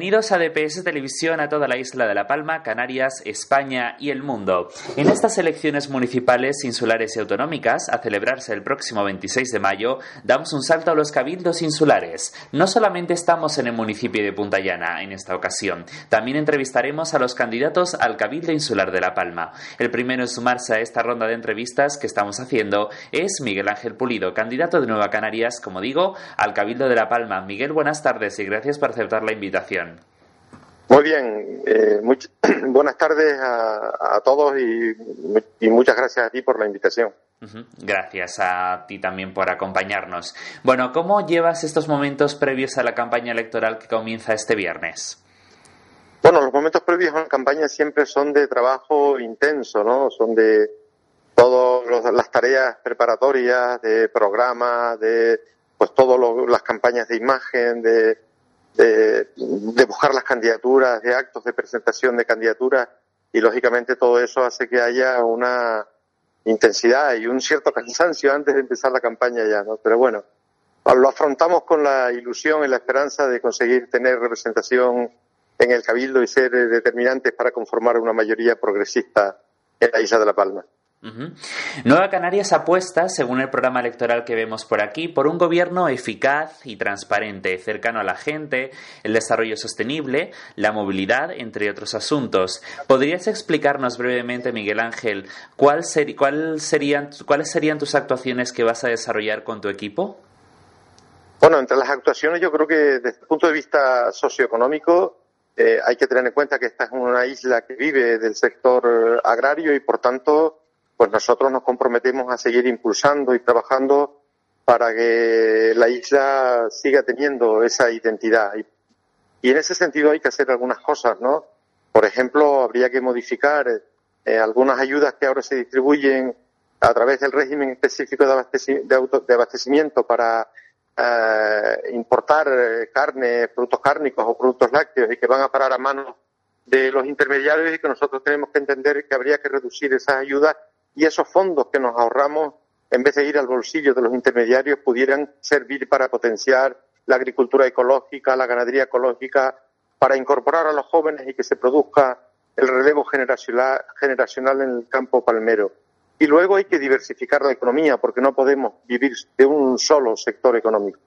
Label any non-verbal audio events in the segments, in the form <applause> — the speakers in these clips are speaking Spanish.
Bienvenidos a DPS Televisión a toda la isla de La Palma, Canarias, España y el mundo. En estas elecciones municipales, insulares y autonómicas, a celebrarse el próximo 26 de mayo, damos un salto a los cabildos insulares. No solamente estamos en el municipio de Punta Llana en esta ocasión, también entrevistaremos a los candidatos al Cabildo Insular de La Palma. El primero en sumarse a esta ronda de entrevistas que estamos haciendo es Miguel Ángel Pulido, candidato de Nueva Canarias, como digo, al Cabildo de La Palma. Miguel, buenas tardes y gracias por aceptar la invitación. Muy bien, eh, <clears throat> buenas tardes a, todos y, muchas gracias a ti por la invitación. Gracias a ti también por acompañarnos. Bueno, ¿cómo llevas estos momentos previos a la campaña electoral que comienza este viernes? Bueno, los momentos previos a la campaña siempre son de trabajo intenso, ¿no? Son de todas las tareas preparatorias, de programas, de pues todas las campañas de imagen, de de, buscar las candidaturas, de actos de presentación de candidaturas y lógicamente todo eso hace que haya una intensidad y un cierto <laughs> cansancio antes de empezar la campaña ya, ¿no? Pero bueno, lo afrontamos con la ilusión y la esperanza de conseguir tener representación en el Cabildo y ser determinantes para conformar una mayoría progresista en la isla de La Palma. Nueva Canarias apuesta, según el programa electoral que vemos por aquí, por un gobierno eficaz y transparente, cercano a la gente, el desarrollo sostenible, la movilidad, entre otros asuntos. ¿Podrías explicarnos brevemente, Miguel Ángel, cuál cuál serían, cuáles serían tus actuaciones que vas a desarrollar con tu equipo? Bueno, entre las actuaciones yo creo que desde el punto de vista socioeconómico eh, hay que tener en cuenta que esta es una isla que vive del sector agrario y por tanto pues nosotros nos comprometemos a seguir impulsando y trabajando para que la isla siga teniendo esa identidad. Y, en ese sentido hay que hacer algunas cosas, ¿no? Por ejemplo, habría que modificar eh, algunas ayudas que ahora se distribuyen a través del régimen específico de, abastecimiento para eh, importar eh, carne, productos cárnicos o productos lácteos y que van a parar a manos de los intermediarios y que nosotros tenemos que entender que habría que reducir esas ayudas y esos fondos que nos ahorramos, en vez de ir al bolsillo de los intermediarios, pudieran servir para potenciar la agricultura ecológica, la ganadería ecológica, para incorporar a los jóvenes y que se produzca el relevo generacional en el campo palmero. Y luego hay que diversificar la economía, porque no podemos vivir de un solo sector económico.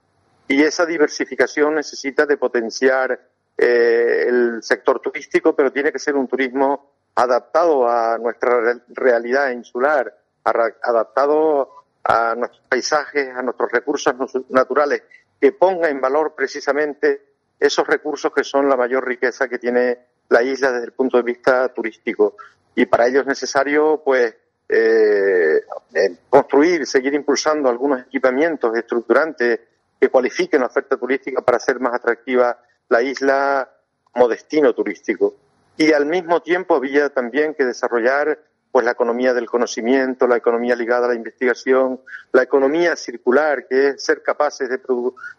Y esa diversificación necesita de potenciar eh, el sector turístico, pero tiene que ser un turismo adaptado a nuestra realidad insular, adaptado a nuestros paisajes, a nuestros recursos naturales, que ponga en valor precisamente esos recursos que son la mayor riqueza que tiene la isla desde el punto de vista turístico. Y para ello es necesario, pues, eh, eh, construir, seguir impulsando algunos equipamientos estructurantes que cualifiquen la oferta turística para hacer más atractiva la isla como destino turístico y al mismo tiempo había también que desarrollar pues la economía del conocimiento, la economía ligada a la investigación, la economía circular, que es ser capaces de,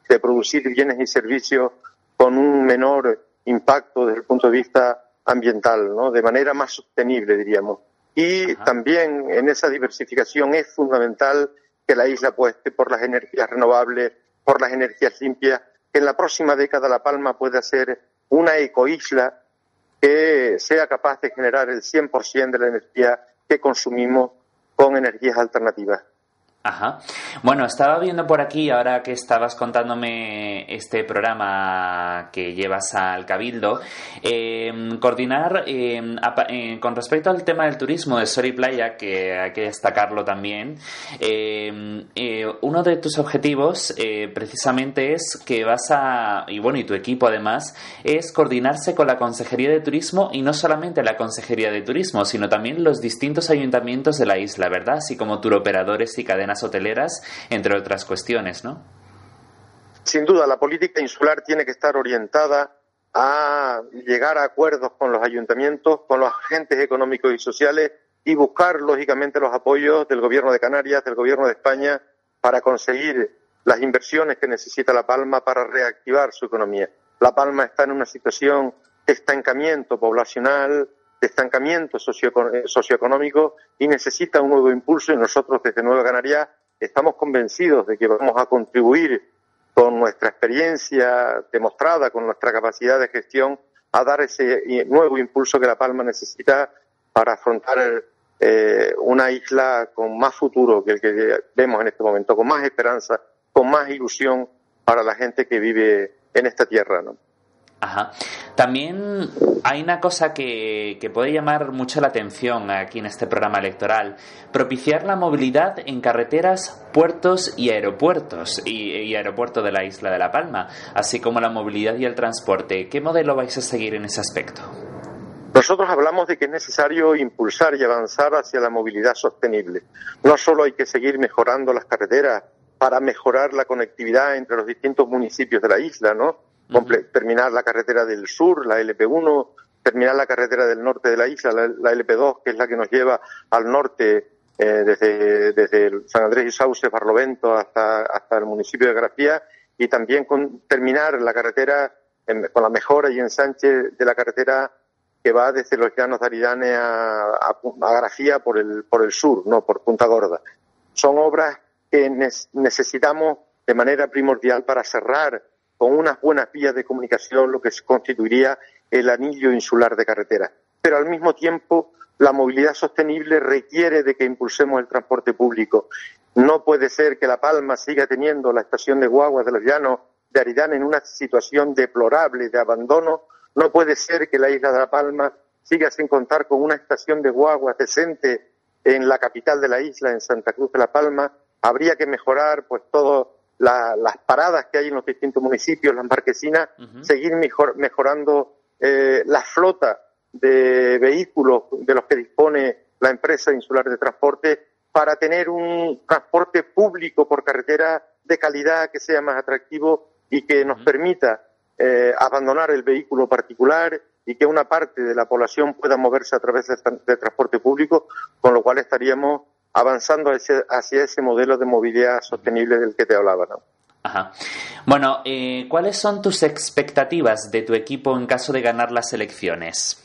de producir bienes y servicios con un menor impacto desde el punto de vista ambiental, ¿no? de manera más sostenible, diríamos. Y también en esa diversificación es fundamental que la isla apueste por las energías renovables, por las energías limpias, que en la próxima década La Palma pueda ser una ecoisla que sea capaz de generar el 100% de la energía que consumimos con energías alternativas. Ajá. Bueno, estaba viendo por aquí, ahora que estabas contándome este programa que llevas al Cabildo, em, coordinar em, eh, con respecto al tema del turismo de Sol Playa, que hay que destacarlo también, em, eh, uno de tus objetivos eh, precisamente es que vas a, y bueno, y tu equipo además, es coordinarse con la Consejería de Turismo y no solamente la Consejería de Turismo, sino también los distintos ayuntamientos de la isla, ¿verdad? Así como turoperadores y cadenas hoteleras, entre otras cuestiones, ¿no? Sin duda, la política insular tiene que estar orientada a llegar a acuerdos con los ayuntamientos, con los agentes económicos y sociales y buscar, lógicamente, los apoyos del Gobierno de Canarias, del Gobierno de España, para conseguir las inversiones que necesita La Palma para reactivar su economía. La Palma está en una situación de estancamiento poblacional, de estancamiento socioeconómico y necesita un nuevo impulso y nosotros desde Nueva Canarias estamos convencidos de que vamos a contribuir con nuestra experiencia demostrada, con nuestra capacidad de gestión, a dar ese nuevo impulso que La Palma necesita para afrontar eh, una isla con más futuro que el que vemos en este momento, con más esperanza, con más ilusión para la gente que vive en esta tierra. ¿no? Ajá. También hay una cosa que, puede llamar mucho la atención aquí en este programa electoral, propiciar la movilidad en carreteras, puertos y aeropuertos y, y, aeropuerto de la isla de La Palma, así como la movilidad y el transporte. ¿Qué modelo vais a seguir en ese aspecto? Nosotros hablamos de que es necesario impulsar y avanzar hacia la movilidad sostenible. No solo hay que seguir mejorando las carreteras para mejorar la conectividad entre los distintos municipios de la isla, ¿no? Terminar la carretera del sur, la LP1, terminar la carretera del norte de la isla, la, LP2, que es la que nos lleva al norte eh, desde, desde San Andrés y Sauce, Barlovento, hasta, hasta el municipio de Grafía, y también con terminar la carretera con la mejora y ensanche de la carretera que va desde los llanos de Aridane a, a, Grafía por el, por el sur, no por Punta Gorda. Son obras que necesitamos de manera primordial para cerrar con unas buenas vías de comunicación lo que constituiría el anillo insular de carretera. Pero al mismo tiempo, la movilidad sostenible requiere de que impulsemos el transporte público. No puede ser que La Palma siga teniendo la estación de guaguas de los llanos de Aridán en una situación deplorable de abandono. No puede ser que la isla de La Palma siga sin contar con una estación de guaguas decente en la capital de la isla, en Santa Cruz de La Palma. Habría que mejorar pues todo las paradas que hay en los distintos municipios, las marquesinas, seguir mejorando eh, la flota de vehículos de los que dispone la empresa insular de transporte para tener un transporte público por carretera de calidad que sea más atractivo y que nos permita eh, abandonar el vehículo particular y que una parte de la población pueda moverse a través del transporte público, con lo cual estaríamos avanzando hacia, ese modelo de movilidad sostenible del que te hablaba. ¿no? Ajá. Bueno, eh, ¿cuáles son tus expectativas de tu equipo en caso de ganar las elecciones?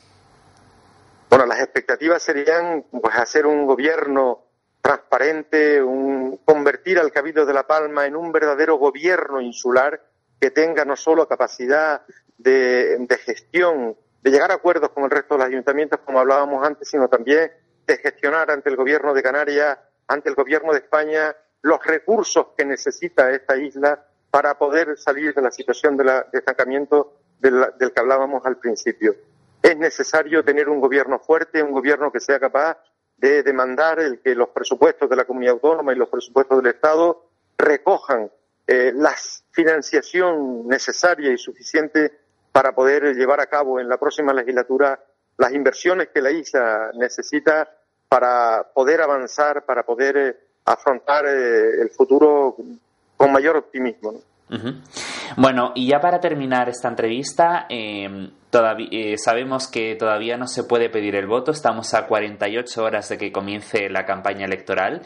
Bueno, las expectativas serían pues hacer un gobierno transparente, un, convertir al Cabildo de La Palma en un verdadero gobierno insular que tenga no solo capacidad de, de gestión, de llegar a acuerdos con el resto de los ayuntamientos, como hablábamos antes, sino también de gestionar ante el gobierno de Canarias, ante el gobierno de España, los recursos que necesita esta isla para poder salir de la situación de, estancamiento del, que hablábamos al principio. Es necesario tener un gobierno fuerte, un gobierno que sea capaz de demandar el que los presupuestos de la comunidad autónoma y los presupuestos del Estado recojan eh, la financiación necesaria y suficiente para poder llevar a cabo en la próxima legislatura las inversiones que la isla necesita para poder avanzar, para poder eh, afrontar eh, el futuro con mayor optimismo. Bueno, y ya para terminar esta entrevista, em, todavía, eh, sabemos que todavía no se puede pedir el voto, estamos a 48 horas de que comience la campaña electoral.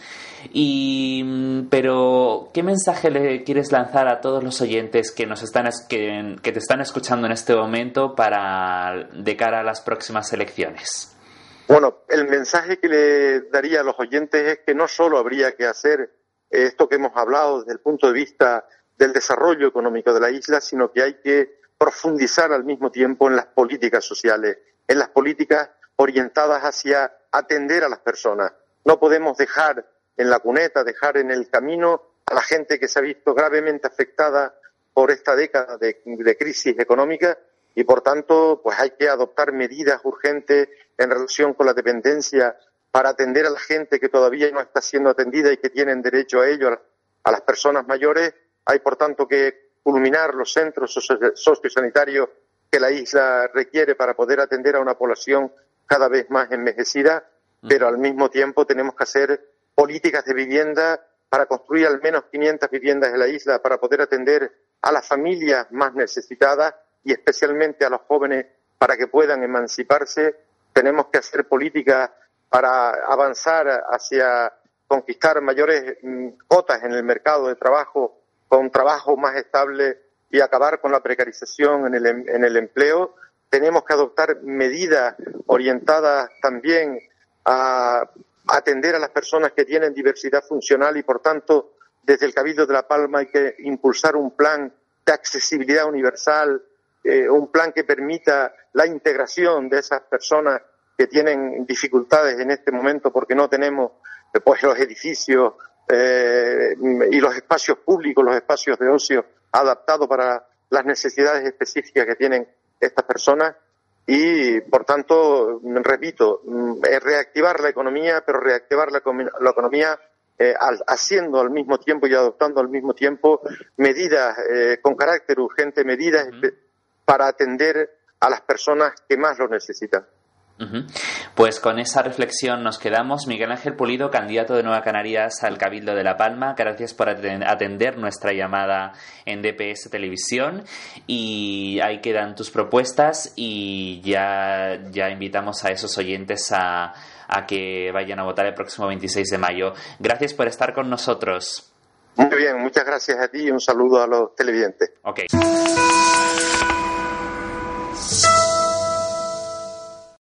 Y, mm, pero, ¿qué mensaje le quieres lanzar a todos los oyentes que, nos están, que te están escuchando en este momento para de cara a las próximas elecciones? Bueno, el mensaje que le daría a los oyentes es que no solo habría que hacer esto que hemos hablado desde el punto de vista del desarrollo económico de la isla, sino que hay que profundizar al mismo tiempo en las políticas sociales, en las políticas orientadas hacia atender a las personas. No podemos dejar en la cuneta, dejar en el camino a la gente que se ha visto gravemente afectada por esta década de, de crisis económica y por tanto pues hay que adoptar medidas urgentes en relación con la dependencia para atender a la gente que todavía no está siendo atendida y que tienen derecho a ello, a las personas mayores. Hay por tanto que culminar los centros sociosanitarios que la isla requiere para poder atender a una población cada vez más envejecida, pero al mismo tiempo tenemos que hacer políticas de vivienda para construir al menos 500 viviendas en la isla para poder atender a las familias más necesitadas y especialmente a los jóvenes para que puedan emanciparse. Tenemos que hacer políticas para avanzar hacia conquistar mayores mm, cotas en el mercado de trabajo con trabajo más estable y acabar con la precarización en el, em, en el empleo. Tenemos que adoptar medidas orientadas también a atender a las personas que tienen diversidad funcional y, por tanto, desde el Cabildo de La Palma hay que impulsar un plan de accesibilidad universal, eh, un plan que permita la integración de esas personas que tienen dificultades en este momento porque no tenemos pues los edificios eh, y los espacios públicos, los espacios de ocio adaptados para las necesidades específicas que tienen estas personas. Y, por tanto, repito, mm, reactivar la economía, pero reactivar la, economía eh, haciendo al mismo tiempo y adoptando al mismo tiempo medidas eh, con carácter urgente, medidas para atender a las personas que más lo necesitan. Pues con esa reflexión nos quedamos. Miguel Ángel Pulido, candidato de Nueva Canarias al Cabildo de La Palma, gracias por atender nuestra llamada en DPS Televisión. Y ahí quedan tus propuestas y ya, ya invitamos a esos oyentes a, a que vayan a votar el próximo 26 de mayo. Gracias por estar con nosotros. Muy bien, muchas gracias a ti y un saludo a los televidentes. Okay.